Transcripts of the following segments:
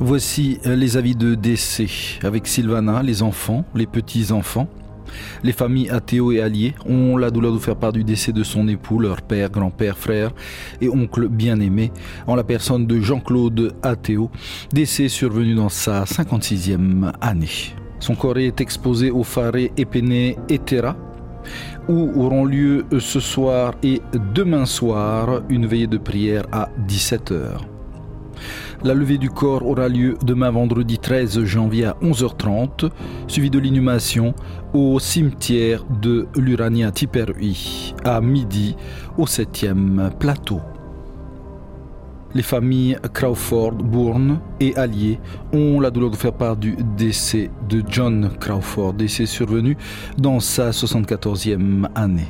Voici les avis de décès avec Sylvana, les enfants, les petits-enfants. Les familles Athéo et Alliés ont la douleur de faire part du décès de son époux, leur père, grand-père, frère et oncle bien-aimé, en la personne de Jean-Claude Athéo, décès survenu dans sa 56e année. Son corps est exposé au Faré Épéné et Terra, où auront lieu ce soir et demain soir une veillée de prière à 17h. La levée du corps aura lieu demain vendredi 13 janvier à 11h30, suivi de l'inhumation au cimetière de l'Urania Tiperui à midi au 7e plateau. Les familles Crawford, Bourne et Allier ont la douleur de faire part du décès de John Crawford, décès survenu dans sa 74e année.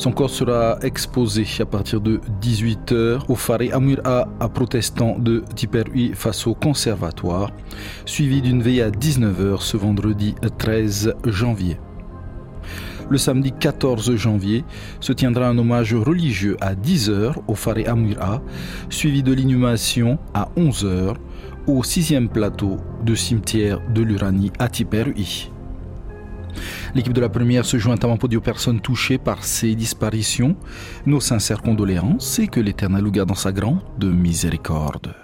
Son corps sera exposé à partir de 18h au Faré Amura à protestant de Tiperui face au conservatoire, suivi d'une veille à 19h ce vendredi 13 janvier. Le samedi 14 janvier se tiendra un hommage religieux à 10h au Faré Amura, suivi de l'inhumation à 11h au sixième plateau de cimetière de l'Uranie à Tiperui. L'équipe de la première se joint à un aux personnes touchées par ces disparitions. Nos sincères condoléances et que l'Éternel nous garde dans sa grande miséricorde.